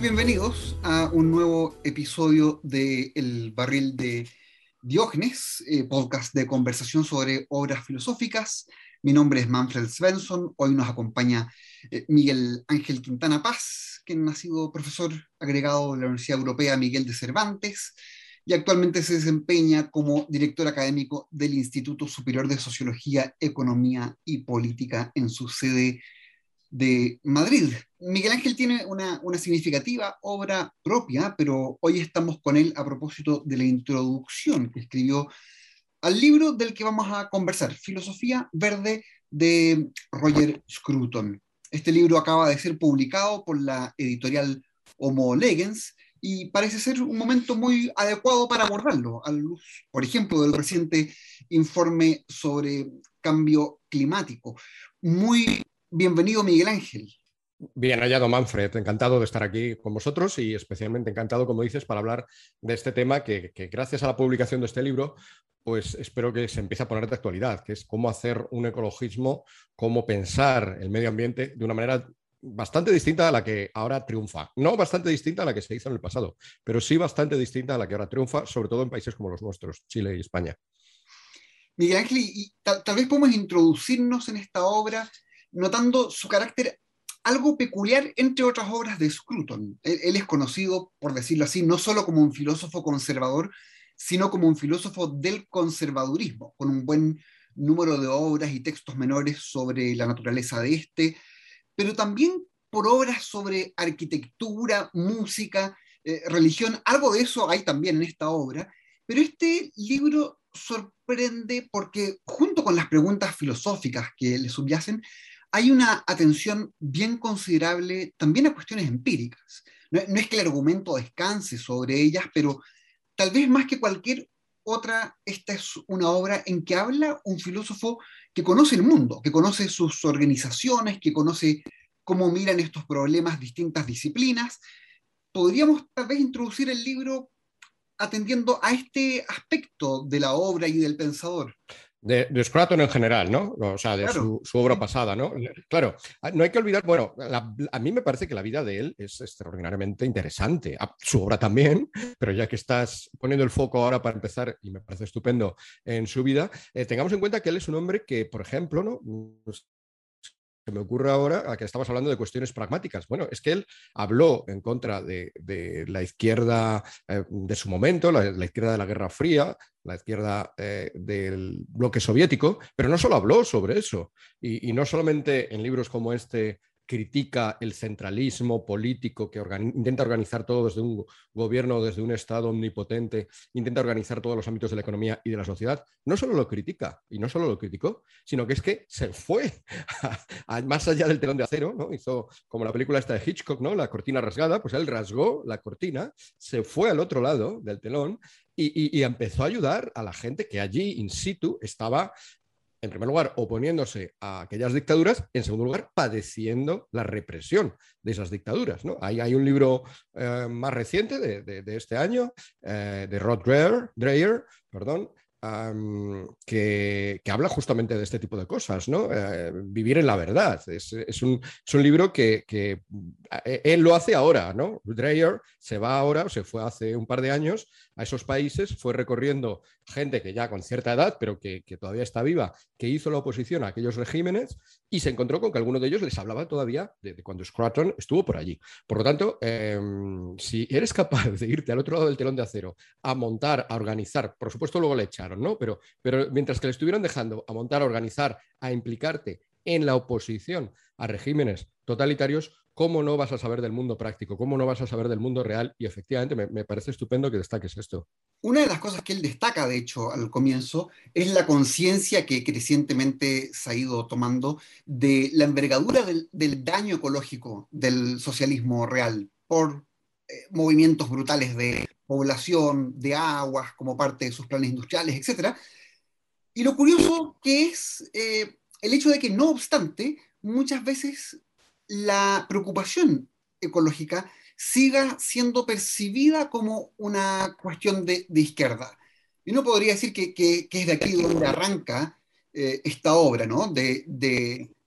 bienvenidos a un nuevo episodio de El Barril de Diógenes, eh, podcast de conversación sobre obras filosóficas. Mi nombre es Manfred Svensson. Hoy nos acompaña eh, Miguel Ángel Quintana Paz, quien ha sido profesor agregado de la Universidad Europea Miguel de Cervantes y actualmente se desempeña como director académico del Instituto Superior de Sociología, Economía y Política en su sede de Madrid. Miguel Ángel tiene una, significativa obra propia, pero hoy estamos con él a propósito de la introducción que escribió al libro del que vamos a conversar, Filosofía Verde de Roger Scruton. Este libro acaba de ser publicado por la editorial Homo Legens y parece ser un momento muy adecuado para abordarlo, a luz, por ejemplo, del reciente informe sobre cambio climático. Muy Bienvenido, Miguel Ángel. Bien hallado, Manfred. Encantado de estar aquí con vosotros y especialmente encantado, como dices, para hablar de este tema que, gracias a la publicación de este libro, pues espero que se empiece a poner de actualidad, que es cómo hacer un ecologismo, cómo pensar el medio ambiente de una manera bastante distinta a la que ahora triunfa. No bastante distinta a la que se hizo en el pasado, pero sí bastante distinta a la que ahora triunfa, sobre todo en países como los nuestros, Chile y España. Miguel Ángel, y tal vez podemos introducirnos en esta obra notando su carácter algo peculiar entre otras obras de Scruton. Él, es conocido, por decirlo así, no solo como un filósofo conservador, sino como un filósofo del conservadurismo, con un buen número de obras y textos menores sobre la naturaleza de este, pero también por obras sobre arquitectura, música, eh, religión, algo de eso hay también en esta obra, pero este libro sorprende porque junto con las preguntas filosóficas que le subyacen, hay una atención bien considerable también a cuestiones empíricas. No, es que el argumento descanse sobre ellas, pero tal vez más que cualquier otra, esta es una obra en que habla un filósofo que conoce el mundo, que conoce sus organizaciones, que conoce cómo miran estos problemas distintas disciplinas. Podríamos tal vez introducir el libro atendiendo a este aspecto de la obra y del pensador. De, de, en general, ¿no? O sea, de su, obra pasada, ¿no? Claro, ah, no hay que olvidar, bueno, a mí me parece que la vida de él es extraordinariamente interesante, ah, su obra también, pero ya que estás poniendo el foco ahora para empezar, y me parece estupendo en su vida, eh, tengamos en cuenta que él es un hombre que, por ejemplo, ¿no? Me ocurre ahora a que estamos hablando de cuestiones pragmáticas. Bueno, es que él habló en contra de, la izquierda eh, de su momento, la, izquierda de la Guerra Fría, la izquierda eh, del bloque soviético, pero no solo habló sobre eso. y, no solamente en libros como este critica el centralismo político que intenta organizar todo desde un gobierno, desde un Estado omnipotente, intenta organizar todos los ámbitos de la economía y de la sociedad, no solo lo critica, y no solo lo criticó, sino que es que se fue más allá del telón de acero, ¿no? hizo como la película esta de Hitchcock, ¿no? la cortina rasgada, pues él rasgó la cortina, se fue al otro lado del telón y, y, empezó a ayudar a la gente que allí in situ estaba en primer lugar, oponiéndose a aquellas dictaduras, en segundo lugar, padeciendo la represión de esas dictaduras. ¿no? Hay, un libro eh, más reciente de, este año, eh, de Rod Dreyer, perdón, que, habla justamente de este tipo de cosas, ¿no? Eh, vivir en la verdad. Es, un, libro que, eh, él lo hace ahora, ¿no? Dreyer se va ahora, o se fue hace un par de años a esos países, fue recorriendo gente que ya con cierta edad, pero que, todavía está viva, que hizo la oposición a aquellos regímenes y se encontró con que algunos de ellos les hablaba todavía de, cuando Scruton estuvo por allí. Por lo tanto, em, si eres capaz de irte al otro lado del telón de acero a montar, a organizar, por supuesto luego le ¿no? Pero, pero mientras que le estuvieron dejando a montar, a organizar, a implicarte en la oposición a regímenes totalitarios, ¿cómo no vas a saber del mundo práctico? ¿Cómo no vas a saber del mundo real? Y efectivamente me, parece estupendo que destaques esto. Una de las cosas que él destaca, de hecho, al comienzo, es la conciencia que crecientemente se ha ido tomando de la envergadura del, daño ecológico del socialismo real por eh, movimientos brutales de población, de aguas como parte de sus planes industriales, etc. Y lo curioso que es eh, el hecho de que, no obstante, muchas veces la preocupación ecológica siga siendo percibida como una cuestión de, izquierda. Y uno podría decir que, es de aquí donde arranca eh, esta obra, ¿no? De,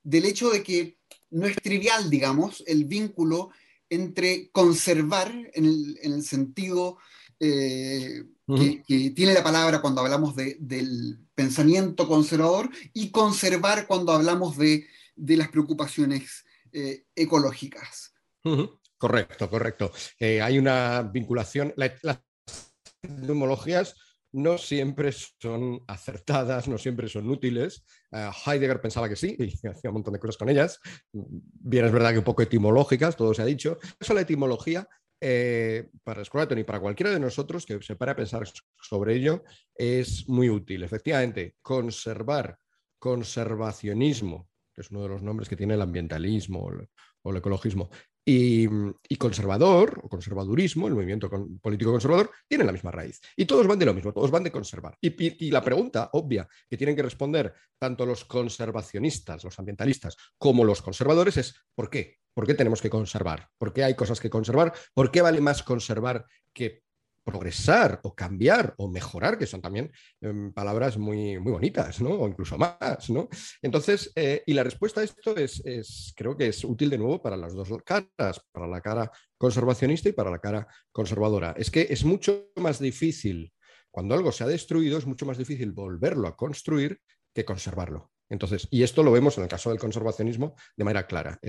del hecho de que no es trivial, digamos, el vínculo entre conservar en el, sentido eh, que, tiene la palabra cuando hablamos del pensamiento conservador y conservar cuando hablamos de, las preocupaciones eh, ecológicas. Correcto, correcto. Eh, hay una vinculación. las etimologías no siempre son acertadas, no siempre son útiles. Eh, Heidegger pensaba que sí y hacía un montón de cosas con ellas. Bien, es verdad que un poco etimológicas, todo se ha dicho. Eso la etimología, eh, para Scruton y para cualquiera de nosotros que se para a pensar sobre ello, es muy útil. Efectivamente, conservar, conservacionismo, que es uno de los nombres que tiene el ambientalismo o el ecologismo, y, conservador o conservadurismo, el movimiento político conservador, tienen la misma raíz. Y todos van de lo mismo, todos van de conservar. Y, la pregunta obvia que tienen que responder tanto los conservacionistas, los ambientalistas, como los conservadores es ¿por qué? ¿Por qué tenemos que conservar? ¿Por qué hay cosas que conservar? ¿Por qué vale más conservar que progresar o cambiar o mejorar, que son también em, palabras muy, muy bonitas, ¿no? O incluso más, ¿no? Entonces, eh, y la respuesta a esto es, creo que es útil de nuevo para las dos caras, para la cara conservacionista y para la cara conservadora. Es que es mucho más difícil, cuando algo se ha destruido, es mucho más difícil volverlo a construir que conservarlo. Entonces, y esto lo vemos en el caso del conservacionismo de manera clara.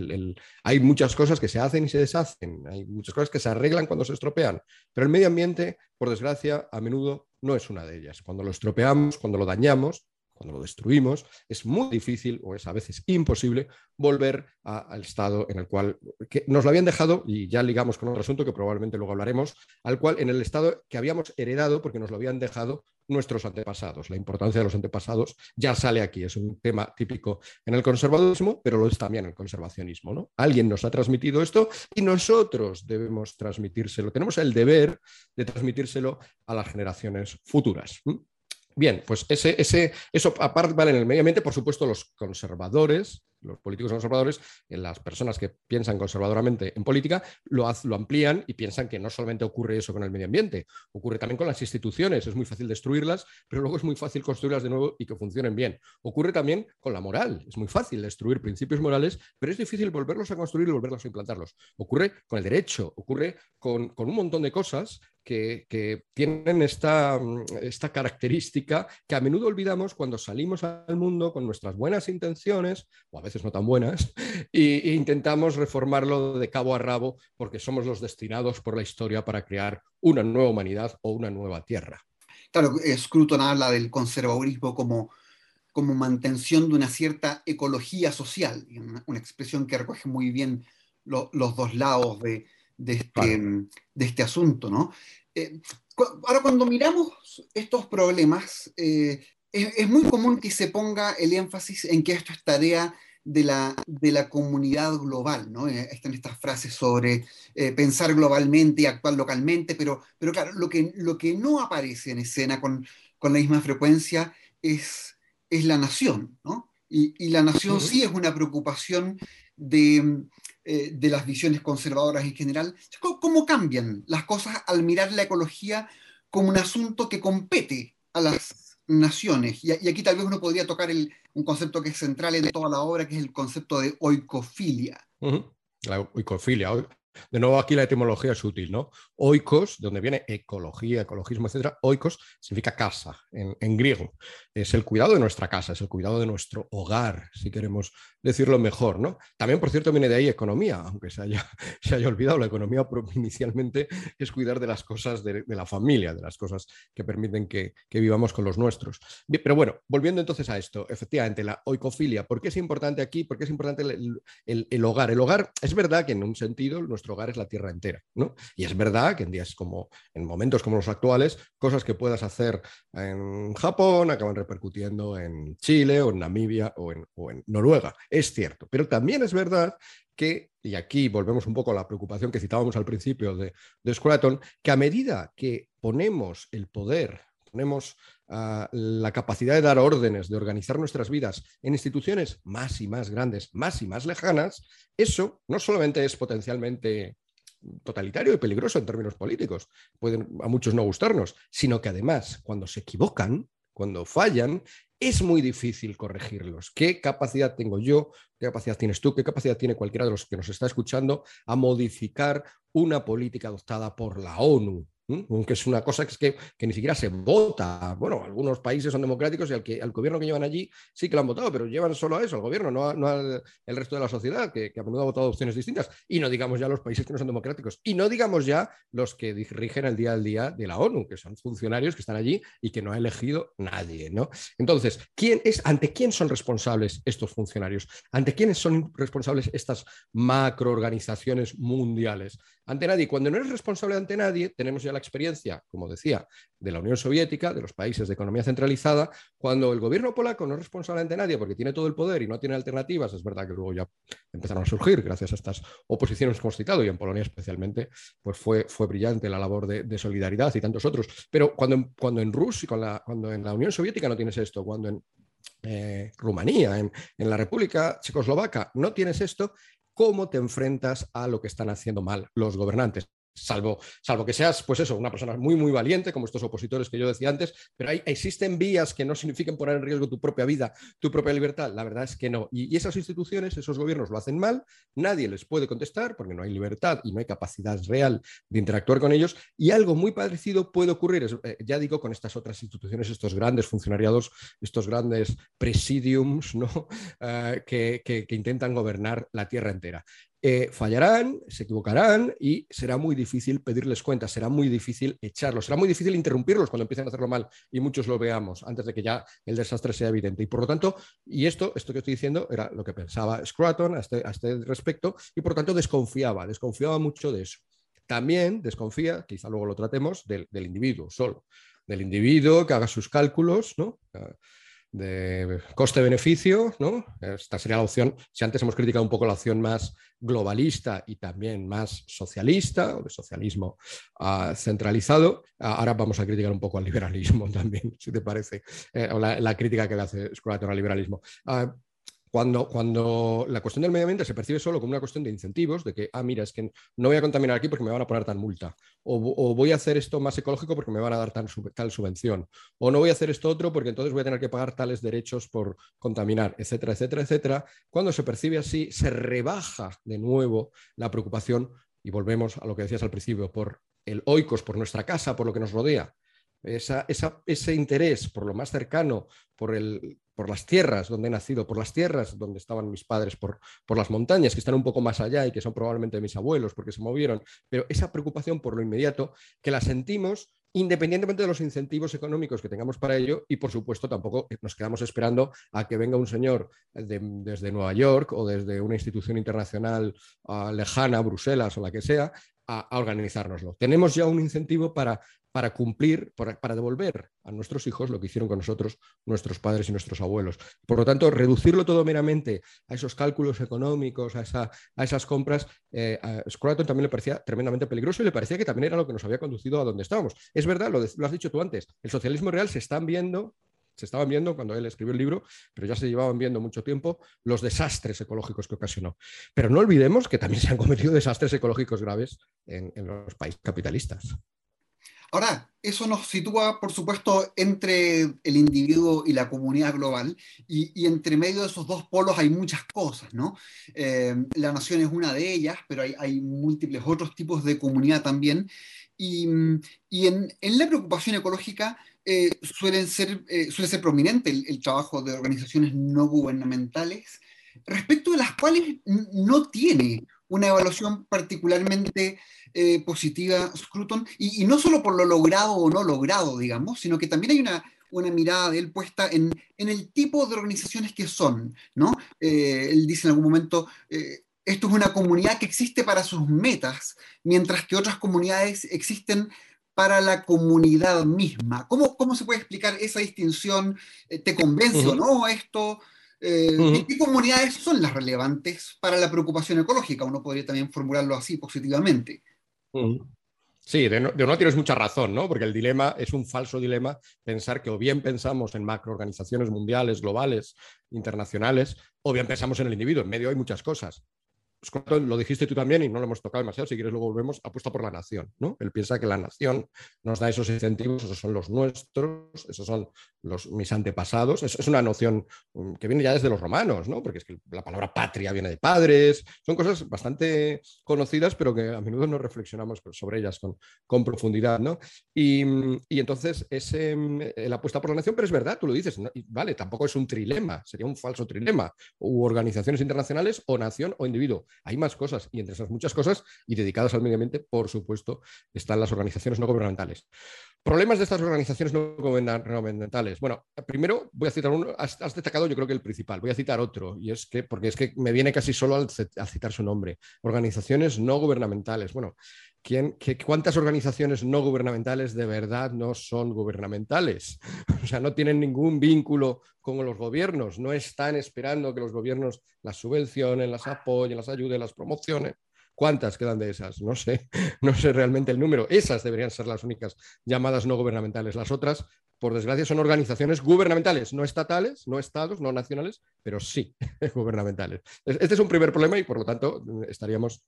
hay muchas cosas que se hacen y se deshacen, hay muchas cosas que se arreglan cuando se estropean, pero el medio ambiente, por desgracia, a menudo no es una de ellas. Cuando lo estropeamos, cuando lo dañamos, cuando lo destruimos, es muy difícil o es a veces imposible volver al estado en el cual nos lo habían dejado, y ya ligamos con otro asunto que probablemente luego hablaremos, al cual en el estado que habíamos heredado porque nos lo habían dejado nuestros antepasados. La importancia de los antepasados ya sale aquí, es un tema típico en el conservadurismo, pero lo es también en el conservacionismo. ¿no? Alguien nos ha transmitido esto y nosotros debemos transmitírselo. Tenemos el deber de transmitírselo a las generaciones futuras. Bien, pues ese, ese, eso aparte vale en el medio ambiente, por supuesto, los conservadores, los políticos conservadores, las personas que piensan conservadoramente en política, lo, lo amplían y piensan que no solamente ocurre eso con el medio ambiente, ocurre también con las instituciones. Es muy fácil destruirlas, pero luego es muy fácil construirlas de nuevo y que funcionen bien. Ocurre también con la moral. Es muy fácil destruir principios morales, pero es difícil volverlos a construir y volverlos a implantarlos. Ocurre con el derecho, ocurre con, con un montón de cosas que, tienen esta, esta, característica que a menudo olvidamos cuando salimos al mundo con nuestras buenas intenciones, o a veces no tan buenas, e, intentamos reformarlo de cabo a rabo porque somos los destinados por la historia para crear una nueva humanidad o una nueva tierra. Claro, Scruton habla del conservadurismo como, como mantención de una cierta ecología social, una, expresión que recoge muy bien los dos lados de, de este, de este asunto, ¿no? Eh, ahora, cuando miramos estos problemas, eh, es, muy común que se ponga el énfasis en que esto es tarea de la, de la comunidad global, ¿no? Eh, están estas frases sobre pensar globalmente y actuar localmente, pero, pero claro, lo que, lo que no aparece en escena con, con la misma frecuencia es, es la nación, ¿no? Y, y la nación sí es una preocupación de, eh, de las visiones conservadoras en general. ¿Cómo, cambian las cosas al mirar la ecología como un asunto que compete a las naciones? Y, aquí tal vez uno podría tocar un concepto que es central en toda la obra, que es el concepto de oikofilia. La oikofilia. De nuevo, aquí la etimología es útil, ¿no? Oikos, de donde viene ecología, ecologismo, etcétera, oikos significa casa en, griego. Es el cuidado de nuestra casa, es el cuidado de nuestro hogar, si queremos decirlo mejor, ¿no? También, por cierto, viene de ahí economía, aunque se haya, se haya olvidado. La economía inicialmente es cuidar de las cosas de, la familia, de las cosas que permiten que, vivamos con los nuestros. pero bueno, volviendo entonces a esto, efectivamente, la oikofilia, ¿por qué es importante aquí? ¿Por qué es importante el, hogar? El hogar, es verdad que en un sentido nuestro hogar es la tierra entera, ¿no? Y es verdad que en días como, en momentos como los actuales, cosas que puedas hacer en Japón acaban repercutiendo en Chile o en Namibia o en, o en Noruega es cierto, pero también es verdad que, y aquí volvemos un poco a la preocupación que citábamos al principio de, de que a medida que ponemos el poder, ponemos ah, la capacidad de dar órdenes, de organizar nuestras vidas en instituciones más y más grandes, más y más lejanas, eso no solamente es potencialmente totalitario y peligroso en términos políticos, pueden a muchos no gustarnos, sino que además cuando se equivocan, cuando fallan, es muy difícil corregirlos. ¿Qué capacidad tengo yo? ¿Qué capacidad tienes tú? ¿Qué capacidad tiene cualquiera de los que nos está escuchando a modificar una política adoptada por la ONU? Que es una cosa que, es que, ni siquiera se vota. Bueno, algunos países son democráticos y al gobierno que llevan allí sí que lo han votado, pero llevan solo a eso, al gobierno, no, al el resto de la sociedad, que, a menudo ha votado opciones distintas. Y no digamos ya los países que no son democráticos. Y no digamos ya los que rigen el día al día de la ONU, que son funcionarios que están allí y que no ha elegido nadie. ¿no? Entonces, ¿quién es, ¿ante quién son responsables estos funcionarios? ¿Ante quiénes son responsables estas macroorganizaciones mundiales? Ante nadie. Cuando no eres responsable ante nadie, tenemos ya la experiencia, como decía, de la Unión Soviética, de los países de economía centralizada, cuando el gobierno polaco no es responsable ante nadie porque tiene todo el poder y no tiene alternativas, es verdad que luego ya empezaron a surgir gracias a estas oposiciones que hemos citado y en Polonia especialmente, pues fue, fue brillante la labor de, solidaridad y tantos otros. Pero cuando, cuando en Rusia, cuando en la Unión Soviética no tienes esto, cuando en eh, Rumanía, en, en, la República Checoslovaca, no tienes esto, ¿cómo te enfrentas a lo que están haciendo mal los gobernantes? Salvo, salvo que seas, pues eso, una persona muy, muy valiente, como estos opositores que yo decía antes, pero hay, existen vías que no signifiquen poner en riesgo tu propia vida, tu propia libertad. La verdad es que no. Y, esas instituciones, esos gobiernos lo hacen mal, nadie les puede contestar porque no hay libertad y no hay capacidad real de interactuar con ellos. Y algo muy parecido puede ocurrir, eh, ya digo, con estas otras instituciones, estos grandes funcionariados, estos grandes presidiums ¿no? Eh, que intentan gobernar la tierra entera. Eh, fallarán, se equivocarán y será muy difícil pedirles cuentas, será muy difícil echarlos, será muy difícil interrumpirlos cuando empiecen a hacerlo mal y muchos lo veamos antes de que ya el desastre sea evidente. Y por lo tanto, y esto, esto que estoy diciendo era lo que pensaba Scruton a este, este respecto y por lo tanto desconfiaba, desconfiaba mucho de eso. También desconfía, quizá luego lo tratemos, del, del individuo solo, del individuo que haga sus cálculos, ¿no? De coste-beneficio, ¿no? Esta sería la opción, si antes hemos criticado un poco la opción más globalista y también más socialista o de socialismo ah, centralizado, ah, ahora vamos a criticar un poco al liberalismo también, si te parece, eh, o la, crítica que le hace Scruton al liberalismo. Ah, cuando, cuando, la cuestión del medio ambiente se percibe solo como una cuestión de incentivos, de que, ah, mira, es que no voy a contaminar aquí porque me van a poner tan multa, o, voy a hacer esto más ecológico porque me van a dar tal, subvención, o no voy a hacer esto otro porque entonces voy a tener que pagar tales derechos por contaminar, etcétera, etcétera, etcétera. Cuando se percibe así, se rebaja de nuevo la preocupación, y volvemos a lo que decías al principio, por el oikos, por nuestra casa, por lo que nos rodea. ese interés por lo más cercano, por el, por las tierras donde he nacido, por las tierras donde estaban mis padres, por, por las montañas que están un poco más allá y que son probablemente mis abuelos porque se movieron, pero esa preocupación por lo inmediato que la sentimos independientemente de los incentivos económicos que tengamos para ello y por supuesto tampoco nos quedamos esperando a que venga un señor desde Nueva York o desde una institución internacional ah, lejana, Bruselas o la que sea, a, a, organizárnoslo. Tenemos ya un incentivo para para cumplir, para, devolver a nuestros hijos lo que hicieron con nosotros nuestros padres y nuestros abuelos. Por lo tanto, reducirlo todo meramente a esos cálculos económicos, a, esas compras, eh, a Scruton también le parecía tremendamente peligroso y le parecía que también era lo que nos había conducido a donde estábamos. Es verdad, lo, has dicho tú antes, el socialismo real se están viendo se estaban viendo cuando él escribió el libro, pero ya se llevaban viendo mucho tiempo los desastres ecológicos que ocasionó. Pero no olvidemos que también se han cometido desastres ecológicos graves en los países capitalistas. Ahora, eso nos sitúa, por supuesto, entre el individuo y la comunidad global, y, entre medio de esos dos polos hay muchas cosas, ¿no? Eh, la nación es una de ellas, pero hay, múltiples otros tipos de comunidad también, y, en, la preocupación ecológica eh, suelen ser, eh, suele ser prominente el, trabajo de organizaciones no gubernamentales, respecto de las cuales no tiene una evaluación particularmente eh, positiva Scruton, y, no solo por lo logrado o no logrado, digamos, sino que también hay una, una mirada de él puesta en, en, el tipo de organizaciones que son, ¿no? Él dice en algún momento, esto es una comunidad que existe para sus metas, mientras que otras comunidades existen para la comunidad misma. ¿Cómo, cómo se puede explicar esa distinción? ¿Te convence o no esto? Eh, ¿Qué comunidades son las relevantes para la preocupación ecológica? Uno podría también formularlo así positivamente. Sí, de, no, tienes mucha razón, ¿no? Porque el dilema es un falso dilema pensar que o bien pensamos en macroorganizaciones mundiales, globales, internacionales, o bien pensamos en el individuo. En medio hay muchas cosas. Lo dijiste tú también y no lo hemos tocado demasiado, si quieres luego volvemos, apuesta por la nación, ¿no? Él piensa que la nación nos da esos incentivos, esos son los nuestros, esos son los, mis antepasados, es, una noción mm, que viene ya desde los romanos, ¿no? Porque es que la palabra patria viene de padres, son cosas bastante conocidas, pero que a menudo no reflexionamos sobre ellas con, con profundidad, ¿no? Y, y entonces ese, la apuesta por la nación, pero es verdad, tú lo dices, vale, tampoco es un trilema, sería un falso trilema, u organizaciones internacionales o nación o individuo. Hay más cosas y entre esas muchas cosas y dedicadas al medio ambiente, por supuesto, están las organizaciones no gubernamentales. Problemas de estas organizaciones no gubernamentales. Bueno, primero voy a citar uno, has, destacado yo creo que el principal, voy a citar otro, y es que, porque es que me viene casi solo al, citar su nombre, organizaciones no gubernamentales. Bueno, ¿quién, qué, ¿cuántas organizaciones no gubernamentales de verdad no son gubernamentales? O sea, no tienen ningún vínculo con los gobiernos, no están esperando que los gobiernos las subvencionen, las apoyen, las ayuden, las promocionen. ¿Cuántas quedan de esas? No sé, no sé realmente el número. Esas deberían ser las únicas llamadas no gubernamentales. Las otras, por desgracia, son organizaciones gubernamentales, no estatales, no estados, no nacionales, pero sí gubernamentales. Este es un primer problema y por lo tanto estaríamos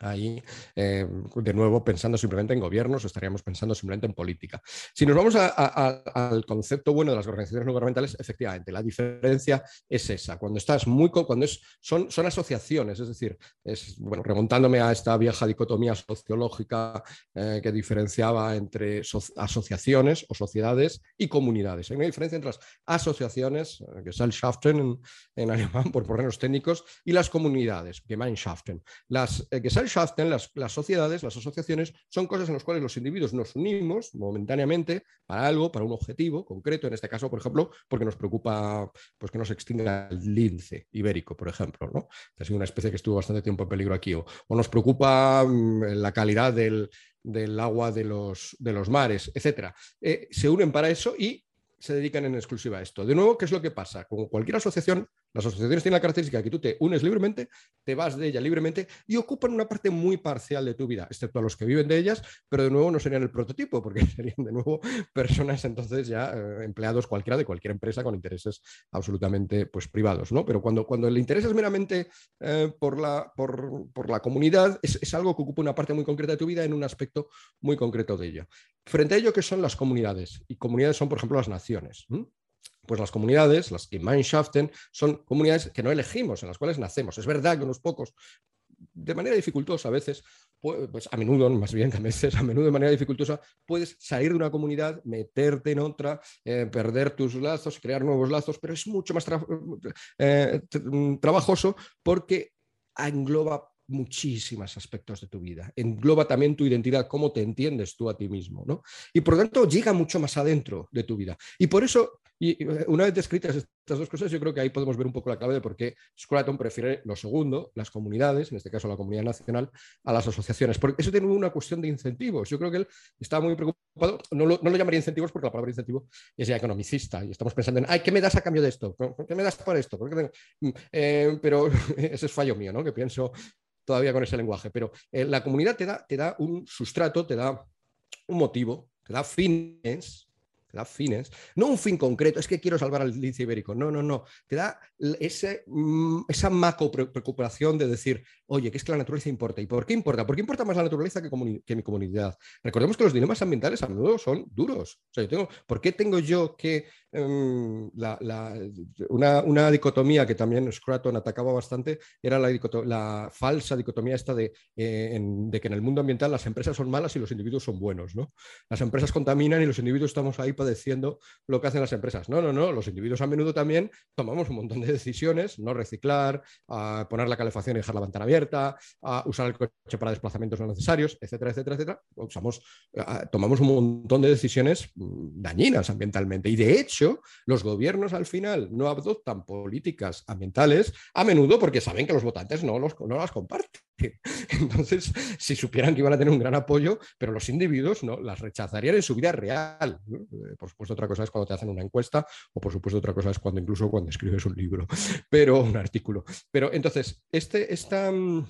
ahí, eh, de nuevo, pensando simplemente en gobiernos, estaríamos pensando simplemente en política. Si nos vamos al concepto bueno de las organizaciones no gubernamentales, efectivamente, la diferencia es esa. Cuando estás muy, cuando es, son, son asociaciones, es decir, es, bueno, remontándome a esta vieja dicotomía sociológica eh, que diferenciaba entre asociaciones o sociedades y comunidades. Hay una diferencia entre las asociaciones, eh, Gesellschaften en, en alemán, por ponernos técnicos, y las comunidades, Gemeinschaften. Las que Gesellschaften, las, sociedades, las asociaciones, son cosas en las cuales los individuos nos unimos momentáneamente para algo, para un objetivo concreto, en este caso, por ejemplo, porque nos preocupa pues, que no se extinga el lince ibérico, por ejemplo, ¿no? Ha sido una especie que estuvo bastante tiempo en peligro aquí, o, nos preocupa mm, la calidad del, agua de los, de los mares, etc. Eh, se unen para eso y se dedican en exclusiva a esto. De nuevo, ¿qué es lo que pasa? Como cualquier asociación, las asociaciones tienen la característica de que tú te unes libremente, te vas de ella libremente y ocupan una parte muy parcial de tu vida, excepto a los que viven de ellas, pero de nuevo no serían el prototipo, porque serían de nuevo personas entonces ya eh, empleados cualquiera de cualquier empresa con intereses absolutamente pues, privados. ¿no? Pero cuando, cuando el interés es meramente eh, por, la, por, la comunidad, es, algo que ocupa una parte muy concreta de tu vida en un aspecto muy concreto de ella. Frente a ello, ¿qué son las comunidades? Y comunidades son, por ejemplo, las naciones. Pues las comunidades, las Gemeinschaften, son comunidades que no elegimos, en las cuales nacemos. Es verdad que unos pocos, de manera dificultosa a veces, pues a menudo, más bien que a veces, a menudo de manera dificultosa, puedes salir de una comunidad, meterte en otra, eh, perder tus lazos, crear nuevos lazos, pero es mucho más eh, trabajoso porque engloba muchísimos aspectos de tu vida. Engloba también tu identidad, cómo te entiendes tú a ti mismo. ¿no? Y por lo tanto llega mucho más adentro de tu vida. Y por eso, y eh, una vez descritas estas dos cosas, yo creo que ahí podemos ver un poco la clave de por qué Scraton prefiere lo segundo, las comunidades, en este caso la comunidad nacional, a las asociaciones. Porque eso tiene una cuestión de incentivos. Yo creo que él está muy preocupado, no lo, no lo llamaría incentivos porque la palabra incentivo es ya economicista y estamos pensando en, ay, ¿qué me das a cambio de esto? ¿Qué me das por esto? Mm, eh, pero ese es fallo mío, ¿no? Que pienso todavía con ese lenguaje, pero eh, la comunidad te da, te da un sustrato, te da un motivo, te da fines, te da fines, no un fin concreto, es que quiero salvar al lince ibérico, no, no, no, te da ese, mm, esa macro preocupación de decir, oye, que es que la naturaleza importa. ¿Y por qué importa? ¿Por qué importa más la naturaleza que, que mi comunidad? Recordemos que los dilemas ambientales a menudo son duros. O sea, yo tengo, ¿Por qué tengo yo que Em, una, dicotomía que también Scraton atacaba bastante era la, la falsa dicotomía esta de, eh, de, que en el mundo ambiental las empresas son malas y los individuos son buenos. ¿no? Las empresas contaminan y los individuos estamos ahí padeciendo lo que hacen las empresas. No, no, no, los individuos a menudo también tomamos un montón de decisiones, no reciclar, a poner la calefacción y dejar la ventana abierta, a usar el coche para desplazamientos no necesarios, etcétera, etcétera, etcétera. Tomamos un montón de decisiones mm, dañinas ambientalmente y de hecho los gobiernos al final no adoptan políticas ambientales a menudo porque saben que los votantes no, los, no las comparten. Entonces, si supieran que iban a tener un gran apoyo, pero los individuos no las rechazarían en su vida real. Eh, por supuesto, otra cosa es cuando te hacen una encuesta, o por supuesto, otra cosa es cuando incluso cuando escribes un libro, pero un artículo. Pero entonces, este, esta, mm,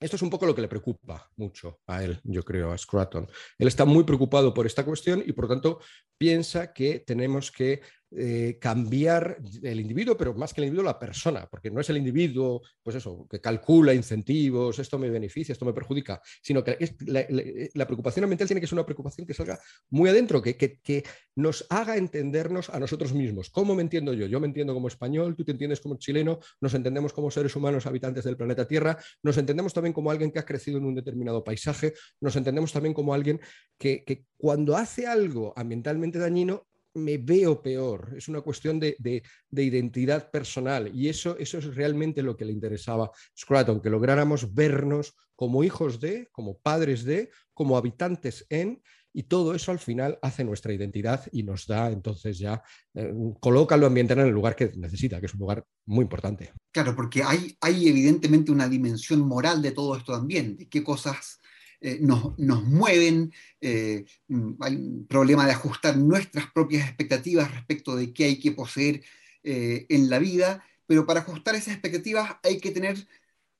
esto es un poco lo que le preocupa mucho a él, yo creo, a Scruton. Él está muy preocupado por esta cuestión y por tanto piensa que tenemos que eh, cambiar el individuo, pero más que el individuo, la persona, porque no es el individuo, pues eso, que calcula incentivos, esto me beneficia, esto me perjudica, sino que la, preocupación ambiental tiene que ser una preocupación que salga muy adentro, que, que, nos haga entendernos a nosotros mismos. ¿Cómo me entiendo yo? Yo me entiendo como español, tú te entiendes como chileno, nos entendemos como seres humanos habitantes del planeta Tierra, nos entendemos también como alguien que ha crecido en un determinado paisaje, nos entendemos también como alguien que, que cuando hace algo ambientalmente dañino me veo peor, es una cuestión de, identidad personal y eso, eso, es realmente lo que le interesaba a Scruton, que lográramos vernos como hijos de, como padres de, como habitantes en, y todo eso al final hace nuestra identidad y nos da entonces ya, eh, coloca lo ambiental en el lugar que necesita, que es un lugar muy importante. Claro, porque hay, hay evidentemente una dimensión moral de todo esto también, de qué cosas eh, nos, mueven, eh, mm, hay un problema de ajustar nuestras propias expectativas respecto de qué hay que poseer eh, en la vida, pero para ajustar esas expectativas hay que tener,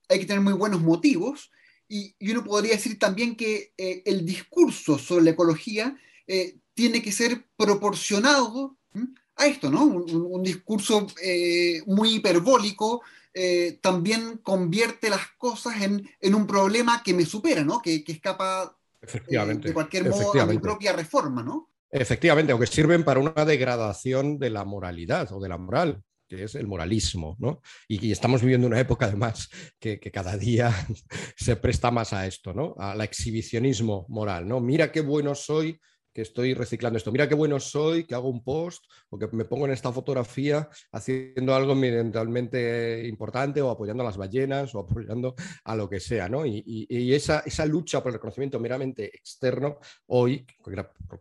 hay que tener muy buenos motivos y, uno podría decir también que el discurso sobre la ecología tiene que ser proporcionado a esto, ¿no? Un, discurso muy hiperbólico, eh, también convierte las cosas en, en, un problema que me supera, ¿no? que, que escapa eh, de cualquier modo a mi propia reforma. ¿no? Efectivamente, aunque sirven para una degradación de la moralidad o de la moral que es el moralismo, ¿no? Y, estamos viviendo una época además que, que, cada día se presta más a esto, ¿no? Al exhibicionismo moral, ¿no? Mira qué bueno soy que estoy reciclando esto. Mira qué bueno soy, que hago un post o que me pongo en esta fotografía haciendo algo ambientalmente importante o apoyando a las ballenas o apoyando a lo que sea. ¿no? Y, esa, esa, lucha por el reconocimiento meramente externo hoy,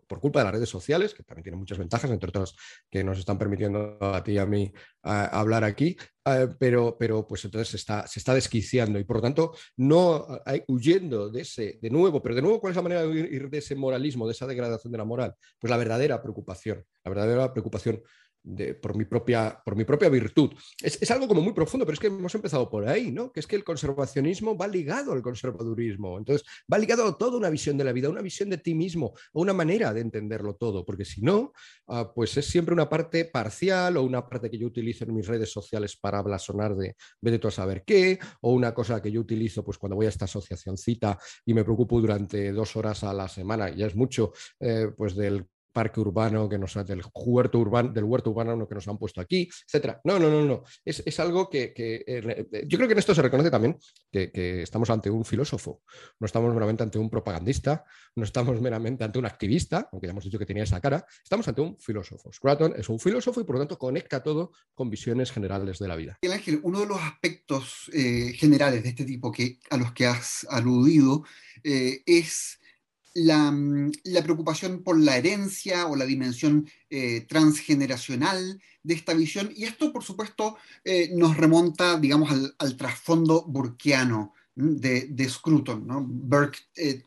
por, culpa de las redes sociales, que también tienen muchas ventajas, entre otras que nos están permitiendo a ti y a mí hablar aquí, eh, pero, pero pues entonces se está, se está desquiciando y por lo tanto no hay, huyendo de ese, de nuevo, pero de nuevo, ¿cuál es la manera de huir de ese moralismo, de esa degradación de la moral? Pues la verdadera preocupación, la verdadera preocupación por, mi propia, por mi propia virtud. Es, algo como muy profundo, pero es que hemos empezado por ahí, ¿no? Que es que el conservacionismo va ligado al conservadurismo. Entonces, va ligado a toda una visión de la vida, una visión de ti mismo, o una manera de entenderlo todo, porque si no, ah, pues es siempre una parte parcial o una parte que yo utilizo en mis redes sociales para blasonar de vete tú a saber qué, o una cosa que yo utilizo pues cuando voy a esta asociación cita y me preocupo durante dos horas a la semana, ya es mucho, eh, pues del parque urbano que nos del huerto urbano, del huerto urbano que nos han puesto aquí, etcétera. No, no, no, no. Es, algo que, eh, yo creo que en esto se reconoce también que, estamos ante un filósofo, no estamos meramente ante un propagandista, no estamos meramente ante un activista, aunque ya hemos dicho que tenía esa cara, estamos ante un filósofo. Scruton es un filósofo y por lo tanto conecta todo con visiones generales de la vida. Ángel, uno de los aspectos eh, generales de este tipo que, a los que has aludido eh, es Mm, la, preocupación por la herencia o la dimensión eh, transgeneracional de esta visión. Y esto, por supuesto, eh, nos remonta, digamos, al, trasfondo burkeano de, de Scruton. Burke eh,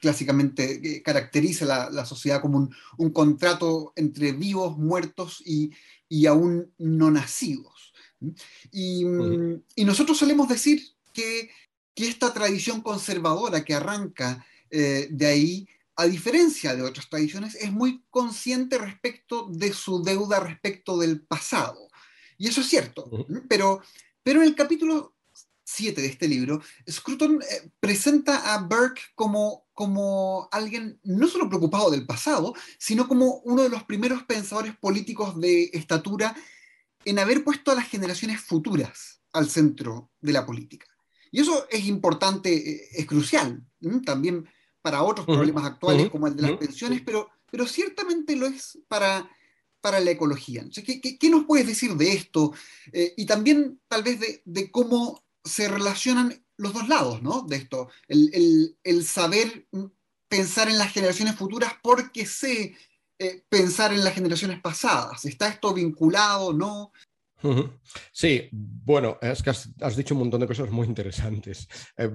clásicamente caracteriza la, sociedad como un, contrato entre vivos, muertos y, aún no nacidos. Y, mm, y nosotros solemos decir que, que esta tradición conservadora que arranca eh, de ahí, a diferencia de otras tradiciones, es muy consciente respecto de su deuda respecto del pasado. Y eso es cierto, pero, pero en el capítulo 7 de este libro, Scruton eh, presenta a Burke como, como alguien no solo preocupado del pasado, sino como uno de los primeros pensadores políticos de estatura en haber puesto a las generaciones futuras al centro de la política. Y eso es importante, eh, es crucial. También para otros problemas actuales como el de las pensiones, pero, pero ciertamente lo es para, para la ecología. ¿qué, qué, nos puedes decir de esto? Eh, y también tal vez de, de, cómo se relacionan los dos lados ¿no? de esto, el, el, el saber pensar en las generaciones futuras porque sé eh, pensar en las generaciones pasadas. ¿Está esto vinculado? ¿No? Sí, bueno, es que has, dicho un montón de cosas muy interesantes. Eh,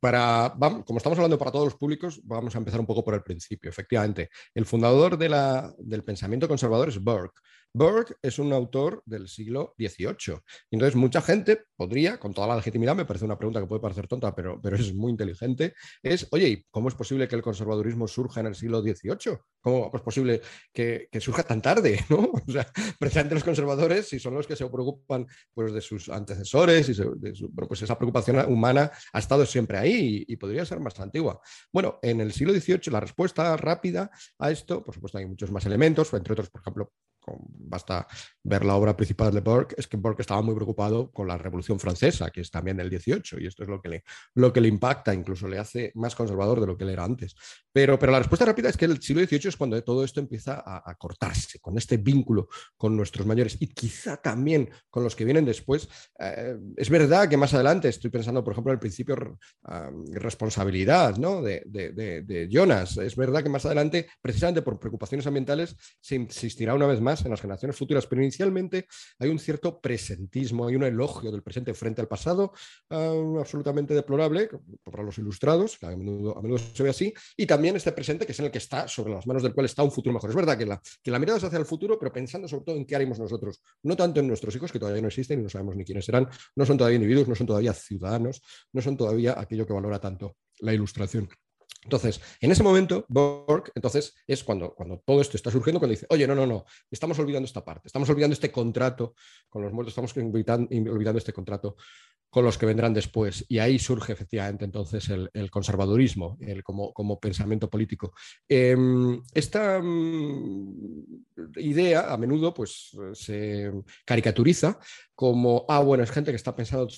para, como estamos hablando para todos los públicos, vamos a empezar un poco por el principio. Efectivamente, el fundador del pensamiento conservador es Burke. Burke es un autor del siglo XVIII. Entonces, mucha gente podría, con toda la legitimidad, me parece una pregunta que puede parecer tonta, pero, pero es muy inteligente, es, oye, ¿cómo es posible que el conservadurismo surja en el siglo XVIII? ¿Cómo es posible que, surja tan tarde? O sea, precisamente los conservadores, si son los que se preocupan pues, de sus antecesores, y de pues esa preocupación humana ha estado siempre ahí y, y podría ser más antigua. Bueno, en el siglo XVIII la respuesta rápida a esto, por supuesto hay muchos más elementos, entre otros, por ejemplo, basta ver la obra principal de Burke, es que Burke estaba muy preocupado con la Revolución Francesa, que es también del 18, y esto es lo que le, lo que le impacta, incluso le hace más conservador de lo que él era antes. Pero, pero la respuesta rápida es que el siglo XVIII es cuando todo esto empieza a, cortarse, con este vínculo con nuestros mayores y quizá también con los que vienen después. Eh, es verdad que más adelante, estoy pensando, por ejemplo, en el principio de responsabilidad ¿no? de, de, de Jonas, es verdad que más adelante, precisamente por preocupaciones ambientales, se insistirá una vez más en las generaciones futuras, pero inicialmente hay un cierto presentismo, hay un elogio del presente frente al pasado ah, absolutamente deplorable para los ilustrados, que a menudo, se ve así, y también este presente que es en el que está, sobre las manos del cual está un futuro mejor. Es verdad que la, que la mirada es hacia el futuro, pero pensando sobre todo en qué haremos nosotros, no tanto en nuestros hijos, que todavía no existen y no sabemos ni quiénes serán, no son todavía individuos, no son todavía ciudadanos, no son todavía aquello que valora tanto la ilustración. Entonces, en ese momento, Borg, entonces, es cuando, cuando todo esto está surgiendo, cuando dice, oye, no, no, no, estamos olvidando esta parte, estamos olvidando este contrato con los muertos, estamos olvidando este contrato con los que vendrán después. Y ahí surge efectivamente entonces el, conservadurismo el, como, pensamiento político. Em, esta mm, idea a menudo pues, se caricaturiza como, ah, bueno, es gente que está pensando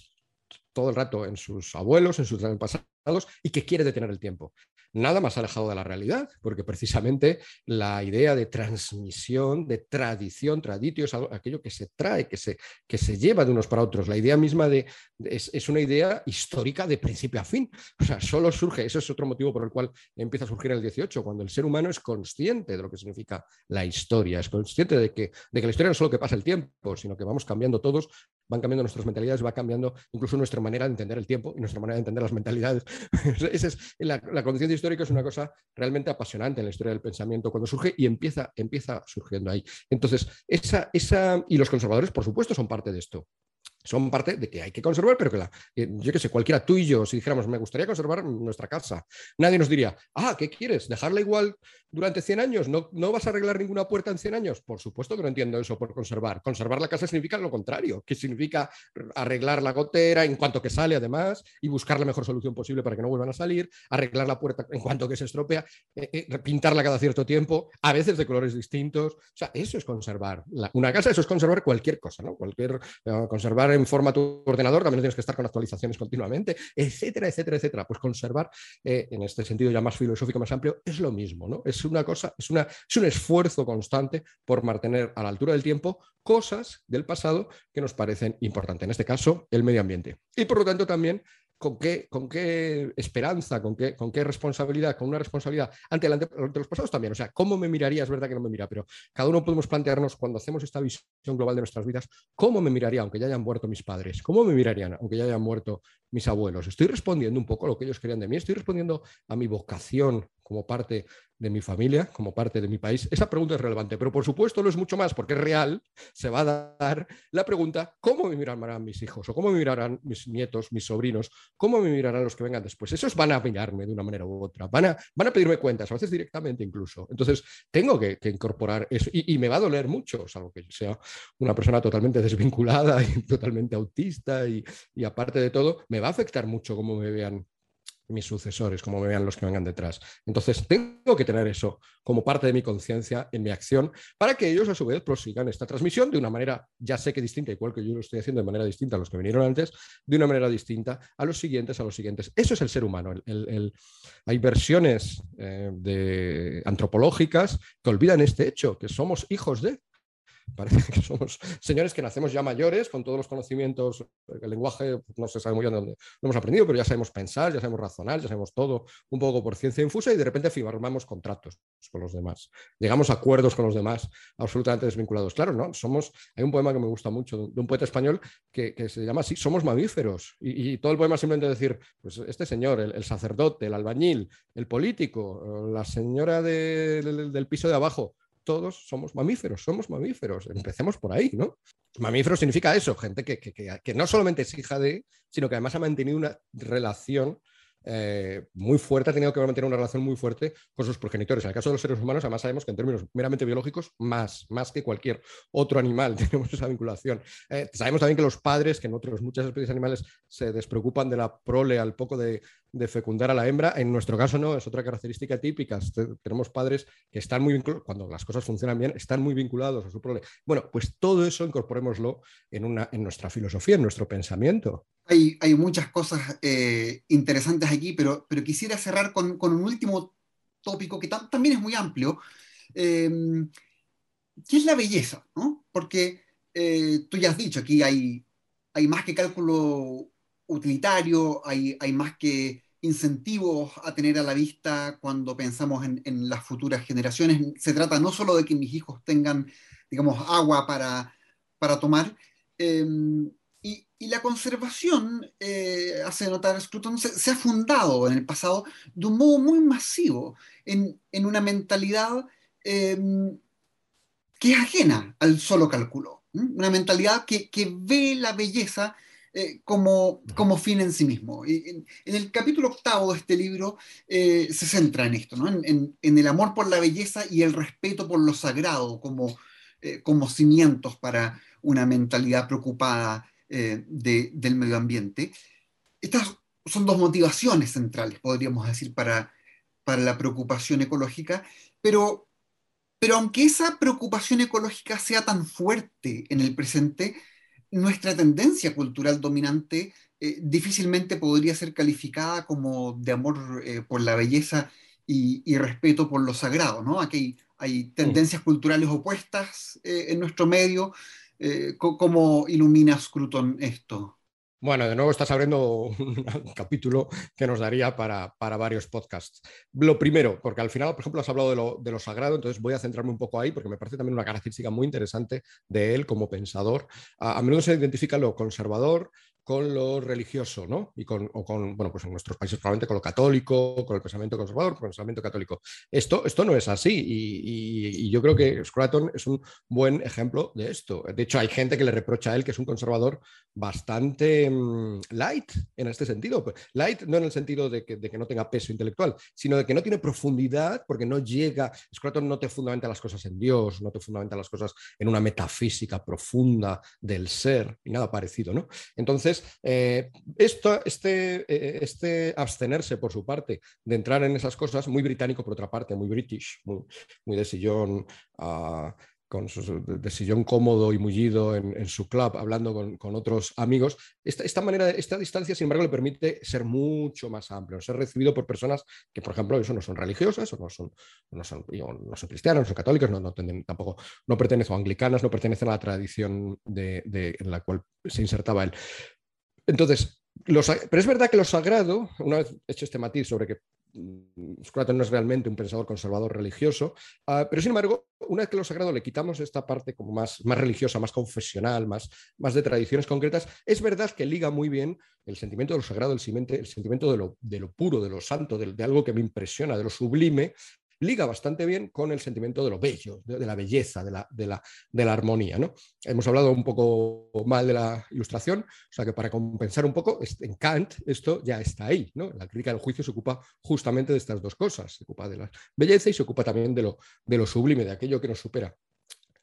todo el rato en sus abuelos, en sus antepasados y que quiere detener el tiempo nada más alejado de la realidad, porque precisamente la idea de transmisión, de tradición, traditio, es aquello que se trae, que se, que se lleva de unos para otros. La idea misma de, es, una idea histórica de principio a fin. O sea, solo surge, eso es otro motivo por el cual empieza a surgir el 18, cuando el ser humano es consciente de lo que significa la historia, es consciente de que, de que la historia no es solo que pasa el tiempo, sino que vamos cambiando todos, van cambiando nuestras mentalidades, va cambiando incluso nuestra manera de entender el tiempo y nuestra manera de entender las mentalidades. Esa es la, la condición histórica es una cosa realmente apasionante en la historia del pensamiento cuando surge y empieza, empieza surgiendo ahí. Entonces, esa, esa, y los conservadores, por supuesto, son parte de esto son parte de que hay que conservar, pero que la, yo qué sé, cualquiera tú y yo, si dijéramos, me gustaría conservar nuestra casa, nadie nos diría, ah, ¿qué quieres? ¿Dejarla igual durante 100 años? ¿No, ¿No vas a arreglar ninguna puerta en 100 años? Por supuesto que no entiendo eso por conservar. Conservar la casa significa lo contrario, que significa arreglar la gotera en cuanto que sale además y buscar la mejor solución posible para que no vuelvan a salir, arreglar la puerta en cuanto que se estropea, eh, eh, pintarla cada cierto tiempo, a veces de colores distintos. O sea, eso es conservar. una casa, eso es conservar cualquier cosa, ¿no? Cualquier, eh, conservar en forma tu ordenador, también tienes que estar con actualizaciones continuamente, etcétera, etcétera, etcétera. Pues conservar, eh, en este sentido ya más filosófico, más amplio, es lo mismo, ¿no? Es una cosa, es, una, es un esfuerzo constante por mantener a la altura del tiempo cosas del pasado que nos parecen importantes, en este caso, el medio ambiente. Y por lo tanto también con qué, con qué esperanza, con qué, con qué responsabilidad, con una responsabilidad ante, los pasados también. O sea, ¿cómo me miraría? Es verdad que no me mira, pero cada uno podemos plantearnos cuando hacemos esta visión global de nuestras vidas, ¿cómo me miraría aunque ya hayan muerto mis padres? ¿Cómo me mirarían aunque ya hayan muerto mis abuelos? Estoy respondiendo un poco a lo que ellos querían de mí, estoy respondiendo a mi vocación como parte de mi familia, como parte de mi país? Esa pregunta es relevante, pero por supuesto no es mucho más, porque es real, se va a dar la pregunta, ¿cómo me mirarán mis hijos? ¿O cómo me mirarán mis nietos, mis sobrinos? ¿Cómo me mirarán los que vengan después? Esos van a mirarme de una manera u otra, van a, van a pedirme cuentas, a veces directamente incluso. Entonces, tengo que, incorporar eso y, me va a doler mucho, salvo que sea una persona totalmente desvinculada y totalmente autista y, y aparte de todo, me va a afectar mucho cómo me vean mis sucesores, como me vean los que vengan detrás. Entonces, tengo que tener eso como parte de mi conciencia en mi acción para que ellos a su vez prosigan esta transmisión de una manera, ya sé que distinta, igual que yo lo estoy haciendo de manera distinta a los que vinieron antes, de una manera distinta a los siguientes, a los siguientes. Eso es el ser humano. hay versiones eh, antropológicas que olvidan este hecho, que somos hijos de, Parece que somos señores que nacemos ya mayores, con todos los conocimientos, el lenguaje no se sabe muy bien de dónde lo hemos aprendido, pero ya sabemos pensar, ya sabemos razonar, ya sabemos todo, un poco por ciencia infusa y de repente firmamos contratos con los demás. Llegamos a acuerdos con los demás absolutamente desvinculados. Claro, ¿no? Somos, hay un poema que me gusta mucho de un poeta español que, se llama así, somos mamíferos. Y, todo el poema simplemente decir, pues este señor, el, sacerdote, el albañil, el político, la señora del piso de abajo, todos somos mamíferos, somos mamíferos. Empecemos por ahí, ¿no? Mamífero significa eso, gente que, que no solamente es hija de, sino que además ha mantenido una relación eh, muy fuerte, ha tenido que mantener una relación muy fuerte con sus progenitores. En el caso de los seres humanos, además sabemos que en términos meramente biológicos, más, más que cualquier otro animal tenemos esa vinculación. Eh, sabemos también que los padres, que en otras muchas especies animales se despreocupan de la prole al poco de, fecundar a la hembra, en nuestro caso no, es otra característica típica. Tenemos padres que están muy vinculados, cuando las cosas funcionan bien, están muy vinculados a su prole. Bueno, pues todo eso incorporémoslo en, una, en nuestra filosofía, en nuestro pensamiento. Hay, hay muchas cosas eh, interesantes aquí, pero, pero quisiera cerrar con, un último tópico que también es muy amplio, eh, que es la belleza, ¿no? Porque eh, tú ya has dicho, aquí hay, hay más que cálculo utilitario, hay, hay más que incentivos a tener a la vista cuando pensamos en, las futuras generaciones. Se trata no solo de que mis hijos tengan, digamos, agua para, para tomar, eh, y, la conservación, eh, hace notar Scruton, se, ha fundado en el pasado de un modo muy masivo en, en una mentalidad em, que es ajena al solo cálculo, una mentalidad que, que, ve la belleza eh, como, como fin en sí mismo. En, el capítulo octavo de este libro eh, se centra en esto, ¿no? en, en, el amor por la belleza y el respeto por lo sagrado como, como cimientos para una mentalidad preocupada eh, del medio ambiente. Estas son dos motivaciones centrales, podríamos decir, para, para la preocupación ecológica, pero, pero aunque esa preocupación ecológica sea tan fuerte en el presente, nuestra tendencia cultural dominante eh, difícilmente podría ser calificada como de amor eh, por la belleza y, respeto por lo sagrado, ¿no? Aquí hay, tendencias culturales opuestas en nuestro medio eh, ¿Cómo ilumina Scruton esto? Bueno, de nuevo estás abriendo un capítulo que nos daría para, para, varios podcasts. Lo primero, porque al final, por ejemplo, has hablado de lo, de lo, sagrado, entonces voy a centrarme un poco ahí, porque me parece también una característica muy interesante de él como pensador. A, a menudo se identifica lo conservador, con lo religioso, ¿no? Y con, o con, bueno, pues en nuestros países probablemente con lo católico, con el pensamiento conservador, con el pensamiento católico. Esto, esto no es así y, yo creo que Scraton es un buen ejemplo de esto. De hecho, hay gente que le reprocha a él que es un conservador bastante mm, light en este sentido. Light no en el sentido de que, no tenga peso intelectual, sino de que no tiene profundidad porque no llega, Scraton no te fundamenta las cosas en Dios, no te fundamenta las cosas en una metafísica profunda del ser y nada parecido, ¿no? Entonces, eh, esto, este, eh, este, abstenerse por su parte de entrar en esas cosas, muy británico por otra parte, muy british, muy, de sillón. Uh, con su, de sillón cómodo y mullido en, su club, hablando con, otros amigos. Esta, esta, manera, esta distancia, sin embargo, le permite ser mucho más amplio, ser recibido por personas que, por ejemplo, eso no son religiosas, o no son, no son, no son cristianos, no son católicos, no, no tampoco no pertenecen a anglicanas, no pertenecen a la tradición de, de, en la cual se insertaba él. Entonces, pero es verdad que lo sagrado, una vez hecho este matiz sobre que mm, Scruton no es realmente un pensador conservador religioso, ah, pero sin embargo, una vez que lo sagrado le quitamos esta parte como más, más religiosa, más confesional, más, más de tradiciones concretas, es verdad que liga muy bien el sentimiento de lo sagrado, el, el sentimiento de lo, de lo, puro, de lo santo, de algo que me impresiona, de lo sublime, liga bastante bien con el sentimiento de lo bello, de, la belleza, de la, armonía. ¿no? Hemos hablado un poco mal de la ilustración, o sea que para compensar un poco, en Kant esto ya está ahí. La crítica del juicio se ocupa justamente de estas dos cosas, se ocupa de la belleza y se ocupa también de lo, de lo sublime, de aquello que nos supera.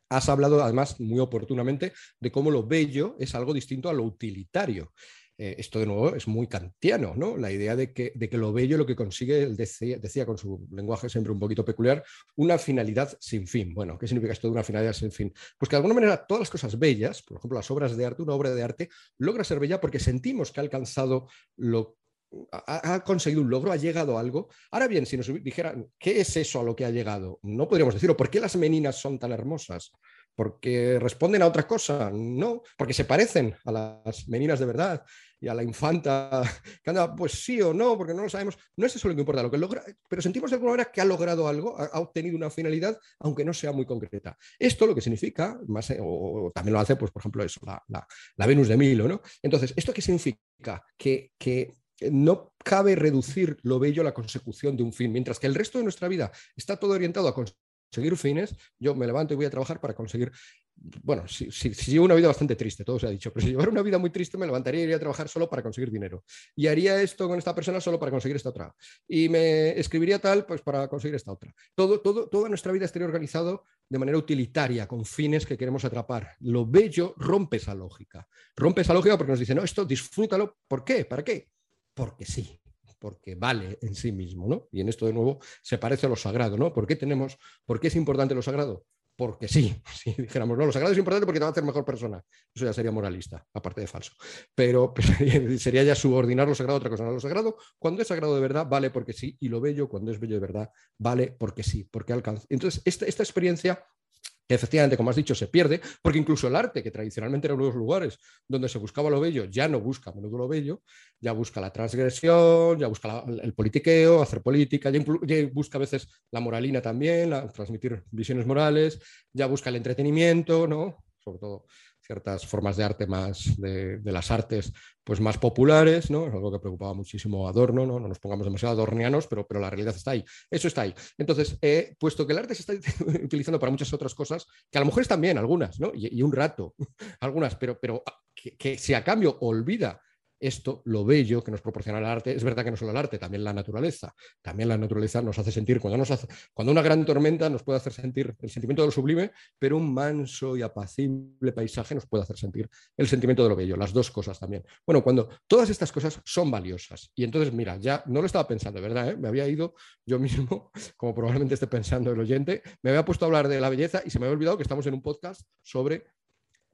Has hablado además muy oportunamente de cómo lo bello es algo distinto a lo utilitario. Eh, esto de nuevo es muy kantiano, ¿no? La idea de que, de que lo bello lo que consigue, él decía, con su lenguaje siempre un poquito peculiar, una finalidad sin fin. Bueno, ¿qué significa esto de una finalidad sin fin? Pues que de alguna manera todas las cosas bellas, por ejemplo las obras de arte, una obra de arte logra ser bella porque sentimos que ha alcanzado lo ha, conseguido un logro, ha llegado a algo. Ahora bien, si nos dijeran, ¿qué es eso a lo que ha llegado? No podríamos decirlo. ¿Por qué las meninas son tan hermosas? porque responden a otra cosa, no, porque se parecen a las meninas de verdad y a la infanta que anda, pues sí o no, porque no lo sabemos. No es eso lo que importa, lo que logra, pero sentimos de alguna manera que ha logrado algo, ha, obtenido una finalidad, aunque no sea muy concreta. Esto lo que significa, más, o, también lo hace, pues, por ejemplo, eso, la, la, Venus de Milo, ¿no? Entonces, ¿esto qué significa? Que, que no cabe reducir lo bello a la consecución de un fin, mientras que el resto de nuestra vida está todo orientado a conseguir fines, yo me levanto y voy a trabajar para conseguir bueno, si, si, llevo una vida bastante triste, todo se ha dicho, pero si llevara una vida muy triste me levantaría y iría a trabajar solo para conseguir dinero. Y haría esto con esta persona solo para conseguir esta otra. Y me escribiría tal, pues para conseguir esta otra. Todo, todo, toda nuestra vida estaría organizado de manera utilitaria, con fines que queremos atrapar. Lo bello rompe esa lógica. Rompe esa lógica porque nos dice, no, esto disfrútalo. ¿Por qué? ¿Para qué? Porque sí porque vale en sí mismo, ¿no? Y en esto de nuevo se parece a lo sagrado, ¿no? ¿Por qué tenemos, por qué es importante lo sagrado? Porque sí, si dijéramos, no, lo sagrado es importante porque te va a hacer mejor persona. Eso ya sería moralista, aparte de falso. Pero, sería ya subordinar lo sagrado a otra cosa. Lo sagrado, cuando es sagrado de verdad, vale porque sí, y lo bello, cuando es bello de verdad, vale porque sí, porque alcanza. Entonces, esta, esta experiencia que efectivamente, como has dicho, se pierde, porque incluso el arte, que tradicionalmente era uno de los lugares donde se buscaba lo bello, ya no busca menudo lo bello, ya busca la transgresión, ya busca el politiqueo, hacer política, ya, busca a veces la moralina también, transmitir visiones morales, ya busca el entretenimiento, ¿no? Sobre todo ciertas formas de arte más de, las artes pues más populares, ¿no? Es algo que preocupaba muchísimo a Adorno, ¿no? No nos pongamos demasiado adornianos, pero, pero la realidad está ahí. Eso está ahí. Entonces, puesto que el arte se está utilizando para muchas otras cosas, que a lo mejor están bien algunas, ¿no? Y, un rato, algunas, pero, pero que, que si a cambio olvida esto, lo bello que nos proporciona el arte, es verdad que no solo el arte, también la naturaleza. También la naturaleza nos hace sentir, cuando, nos hace, cuando una gran tormenta nos puede hacer sentir el sentimiento de lo sublime, pero un manso y apacible paisaje nos puede hacer sentir el sentimiento de lo bello, las dos cosas también. Bueno, cuando todas estas cosas son valiosas, y entonces, mira, ya no lo estaba pensando, ¿verdad? ¿Eh? Me había ido yo mismo, como probablemente esté pensando el oyente, me había puesto a hablar de la belleza y se me había olvidado que estamos en un podcast sobre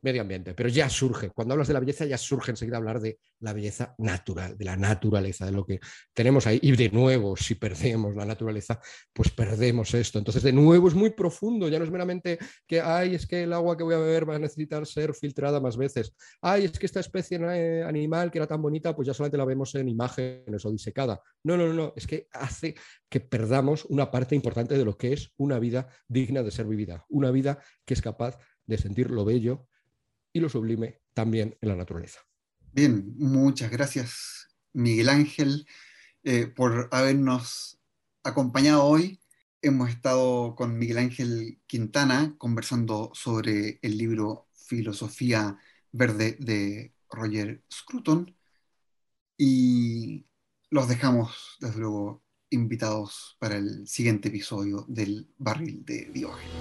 medio ambiente, pero ya surge, cuando hablas de la belleza ya surge enseguida hablar de la belleza natural, de la naturaleza, de lo que tenemos ahí. Y de nuevo, si perdemos la naturaleza, pues perdemos esto. Entonces, de nuevo es muy profundo, ya no es meramente que, ay, es que el agua que voy a beber va a necesitar ser filtrada más veces. Ay, es que esta especie eh, animal que era tan bonita, pues ya solamente la vemos en imágenes o disecada. No, no, no, es que hace que perdamos una parte importante de lo que es una vida digna de ser vivida, una vida que es capaz de sentir lo bello, y lo sublime también en la naturaleza. Bien, muchas gracias Miguel Ángel eh, por habernos acompañado hoy. Hemos estado con Miguel Ángel Quintana conversando sobre el libro Filosofía Verde de Roger Scruton y los dejamos, desde luego, invitados para el siguiente episodio del Barril de Diógenes.